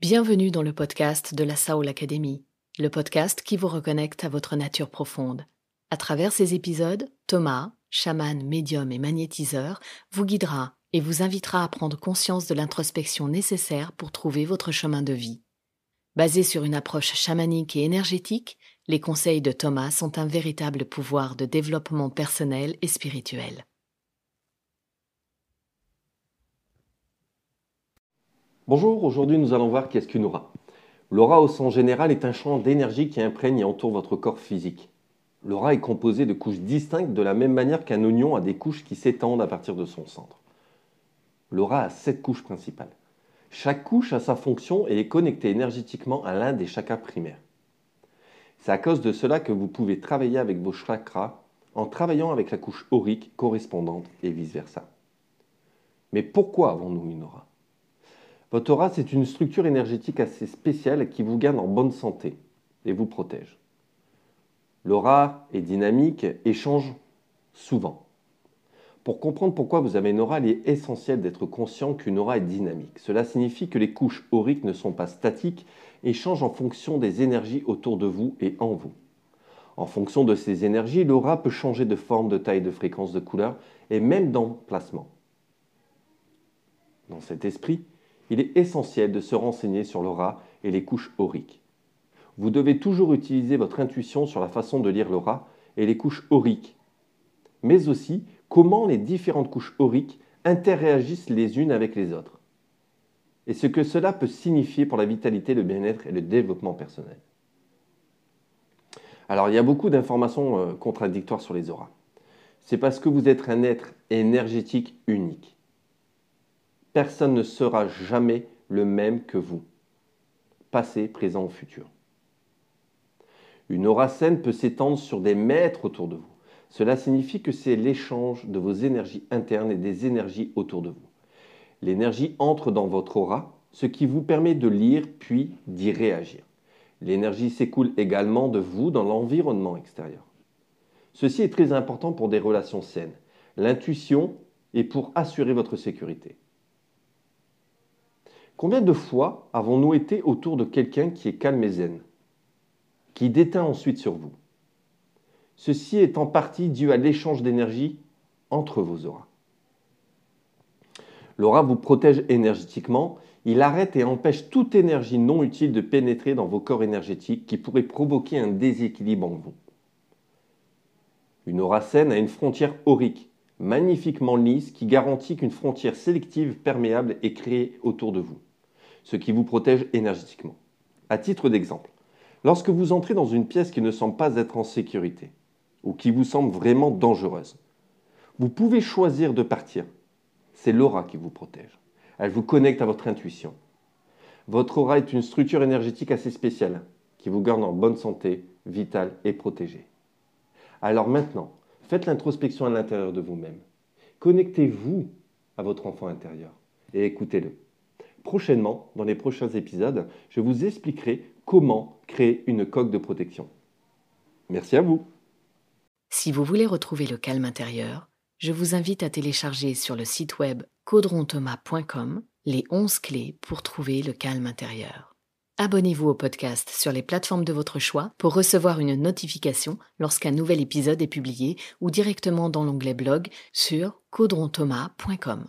Bienvenue dans le podcast de la Saul Academy, le podcast qui vous reconnecte à votre nature profonde. À travers ces épisodes, Thomas, chaman, médium et magnétiseur, vous guidera et vous invitera à prendre conscience de l'introspection nécessaire pour trouver votre chemin de vie. Basé sur une approche chamanique et énergétique, les conseils de Thomas sont un véritable pouvoir de développement personnel et spirituel. Bonjour, aujourd'hui nous allons voir qu'est-ce qu'une aura. L'aura au sens général est un champ d'énergie qui imprègne et entoure votre corps physique. L'aura est composée de couches distinctes de la même manière qu'un oignon a des couches qui s'étendent à partir de son centre. L'aura a sept couches principales. Chaque couche a sa fonction et est connectée énergétiquement à l'un des chakras primaires. C'est à cause de cela que vous pouvez travailler avec vos chakras en travaillant avec la couche aurique correspondante et vice-versa. Mais pourquoi avons-nous une aura? Votre aura, c'est une structure énergétique assez spéciale qui vous garde en bonne santé et vous protège. L'aura est dynamique et change souvent. Pour comprendre pourquoi vous avez une aura, il est essentiel d'être conscient qu'une aura est dynamique. Cela signifie que les couches auriques ne sont pas statiques et changent en fonction des énergies autour de vous et en vous. En fonction de ces énergies, l'aura peut changer de forme, de taille, de fréquence, de couleur et même d'emplacement. Dans cet esprit, il est essentiel de se renseigner sur l'aura et les couches auriques. Vous devez toujours utiliser votre intuition sur la façon de lire l'aura et les couches auriques, mais aussi comment les différentes couches auriques interréagissent les unes avec les autres, et ce que cela peut signifier pour la vitalité, le bien-être et le développement personnel. Alors il y a beaucoup d'informations euh, contradictoires sur les auras. C'est parce que vous êtes un être énergétique unique personne ne sera jamais le même que vous, passé, présent ou futur. Une aura saine peut s'étendre sur des mètres autour de vous. Cela signifie que c'est l'échange de vos énergies internes et des énergies autour de vous. L'énergie entre dans votre aura, ce qui vous permet de lire puis d'y réagir. L'énergie s'écoule également de vous dans l'environnement extérieur. Ceci est très important pour des relations saines. L'intuition est pour assurer votre sécurité. Combien de fois avons-nous été autour de quelqu'un qui est calme et zen, qui déteint ensuite sur vous? Ceci est en partie dû à l'échange d'énergie entre vos auras. L'aura vous protège énergétiquement, il arrête et empêche toute énergie non utile de pénétrer dans vos corps énergétiques qui pourrait provoquer un déséquilibre en vous. Une aura saine a une frontière aurique, magnifiquement lisse, qui garantit qu'une frontière sélective perméable est créée autour de vous ce qui vous protège énergétiquement. À titre d'exemple, lorsque vous entrez dans une pièce qui ne semble pas être en sécurité ou qui vous semble vraiment dangereuse, vous pouvez choisir de partir. C'est l'aura qui vous protège. Elle vous connecte à votre intuition. Votre aura est une structure énergétique assez spéciale qui vous garde en bonne santé, vitale et protégée. Alors maintenant, faites l'introspection à l'intérieur de vous-même. Connectez-vous à votre enfant intérieur et écoutez-le. Prochainement, dans les prochains épisodes, je vous expliquerai comment créer une coque de protection. Merci à vous. Si vous voulez retrouver le calme intérieur, je vous invite à télécharger sur le site web caudronthomas.com les 11 clés pour trouver le calme intérieur. Abonnez-vous au podcast sur les plateformes de votre choix pour recevoir une notification lorsqu'un nouvel épisode est publié ou directement dans l'onglet blog sur caudronthomas.com.